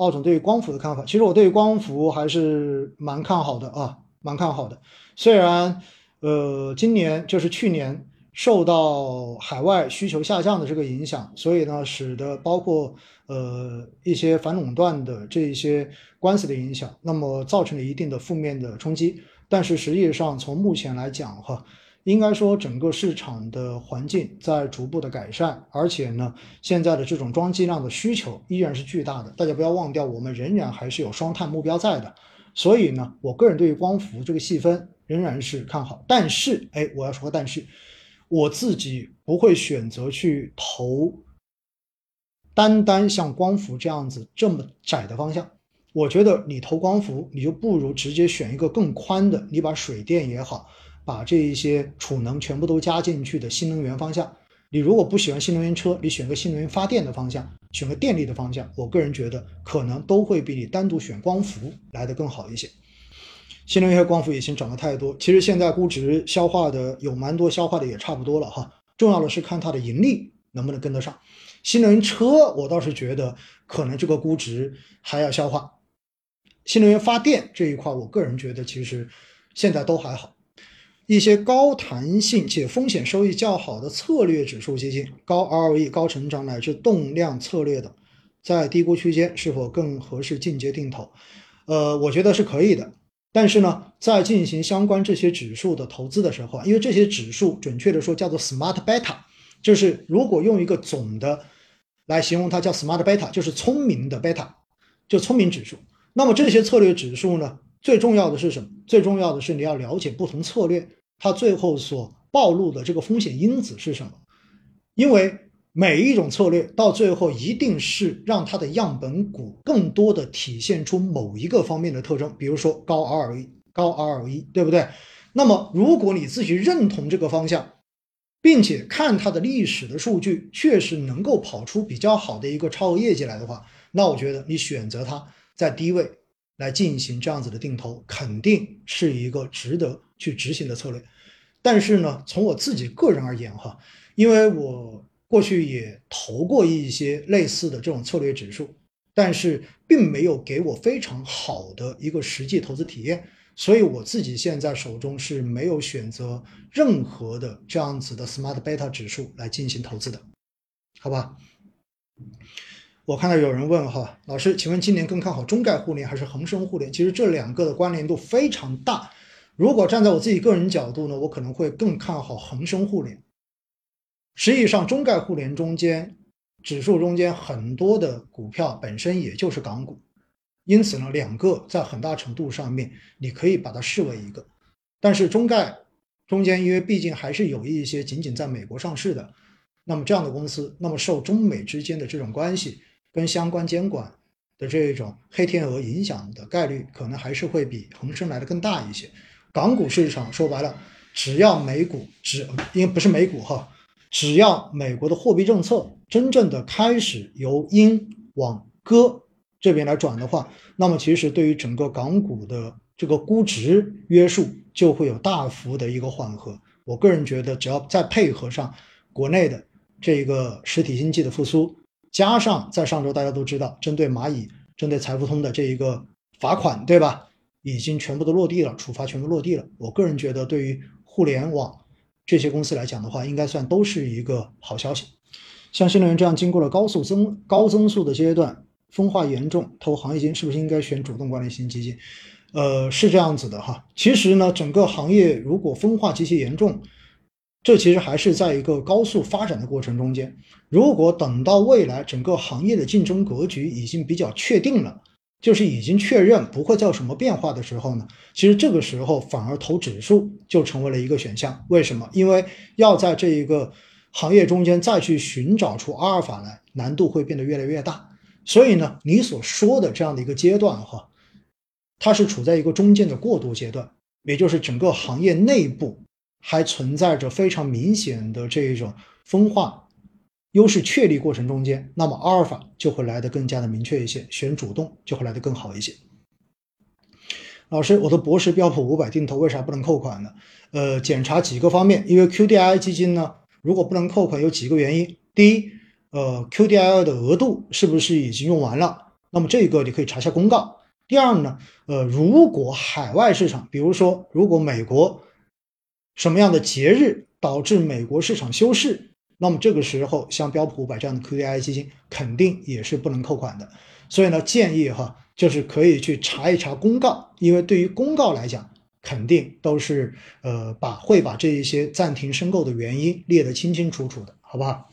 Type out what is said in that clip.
奥总对光伏的看法。其实我对光伏还是蛮看好的啊，蛮看好的。虽然呃今年就是去年受到海外需求下降的这个影响，所以呢使得包括呃一些反垄断的这一些官司的影响，那么造成了一定的负面的冲击。但是实际上从目前来讲哈。应该说，整个市场的环境在逐步的改善，而且呢，现在的这种装机量的需求依然是巨大的。大家不要忘掉，我们仍然还是有双碳目标在的。所以呢，我个人对于光伏这个细分仍然是看好。但是，哎，我要说但是，我自己不会选择去投单单像光伏这样子这么窄的方向。我觉得你投光伏，你就不如直接选一个更宽的，你把水电也好。把这一些储能全部都加进去的新能源方向，你如果不喜欢新能源车，你选个新能源发电的方向，选个电力的方向，我个人觉得可能都会比你单独选光伏来的更好一些。新能源和光伏已经涨得太多，其实现在估值消化的有蛮多，消化的也差不多了哈。重要的是看它的盈利能不能跟得上。新能源车我倒是觉得可能这个估值还要消化。新能源发电这一块，我个人觉得其实现在都还好。一些高弹性且风险收益较好的策略指数基金，高 ROE、高成长乃至动量策略的，在低估区间是否更合适进阶定投？呃，我觉得是可以的。但是呢，在进行相关这些指数的投资的时候啊，因为这些指数准确的说叫做 Smart Beta，就是如果用一个总的来形容它叫 Smart Beta，就是聪明的 Beta，就聪明指数。那么这些策略指数呢，最重要的是什么？最重要的是你要了解不同策略。它最后所暴露的这个风险因子是什么？因为每一种策略到最后一定是让它的样本股更多的体现出某一个方面的特征，比如说高 ROE、高 ROE，对不对？那么如果你自己认同这个方向，并且看它的历史的数据确实能够跑出比较好的一个超额业绩来的话，那我觉得你选择它在低位来进行这样子的定投，肯定是一个值得。去执行的策略，但是呢，从我自己个人而言哈，因为我过去也投过一些类似的这种策略指数，但是并没有给我非常好的一个实际投资体验，所以我自己现在手中是没有选择任何的这样子的 smart beta 指数来进行投资的，好吧？我看到有人问哈，老师，请问今年更看好中概互联还是恒生互联？其实这两个的关联度非常大。如果站在我自己个人角度呢，我可能会更看好恒生互联。实际上，中概互联中间指数中间很多的股票本身也就是港股，因此呢，两个在很大程度上面你可以把它视为一个。但是中概中间，因为毕竟还是有一些仅仅在美国上市的，那么这样的公司，那么受中美之间的这种关系跟相关监管的这种黑天鹅影响的概率，可能还是会比恒生来的更大一些。港股市场说白了，只要美股只因为不是美股哈，只要美国的货币政策真正的开始由鹰往鸽这边来转的话，那么其实对于整个港股的这个估值约束就会有大幅的一个缓和。我个人觉得，只要再配合上国内的这个实体经济的复苏，加上在上周大家都知道，针对蚂蚁、针对财付通的这一个罚款，对吧？已经全部都落地了，处罚全部落地了。我个人觉得，对于互联网这些公司来讲的话，应该算都是一个好消息。像新能源这样经过了高速增高增速的阶段，分化严重，投行业金是不是应该选主动管理型基金？呃，是这样子的哈。其实呢，整个行业如果分化极其严重，这其实还是在一个高速发展的过程中间。如果等到未来整个行业的竞争格局已经比较确定了。就是已经确认不会再有什么变化的时候呢，其实这个时候反而投指数就成为了一个选项。为什么？因为要在这一个行业中间再去寻找出阿尔法来，难度会变得越来越大。所以呢，你所说的这样的一个阶段哈，它是处在一个中间的过渡阶段，也就是整个行业内部还存在着非常明显的这一种分化。优势确立过程中间，那么阿尔法就会来得更加的明确一些，选主动就会来得更好一些。老师，我的博时标普五百定投为啥不能扣款呢？呃，检查几个方面，因为 QDII 基金呢，如果不能扣款有几个原因。第一，呃，QDII 的额度是不是已经用完了？那么这个你可以查一下公告。第二呢，呃，如果海外市场，比如说如果美国什么样的节日导致美国市场休市，那么这个时候像标普五百这样的 QDII 基金肯定也是不能扣款的。所以呢，建议哈，就是可以去查一查公告，因为对于公告来讲，肯定都是呃把会把这一些暂停申购的原因列得清清楚楚的，好不好？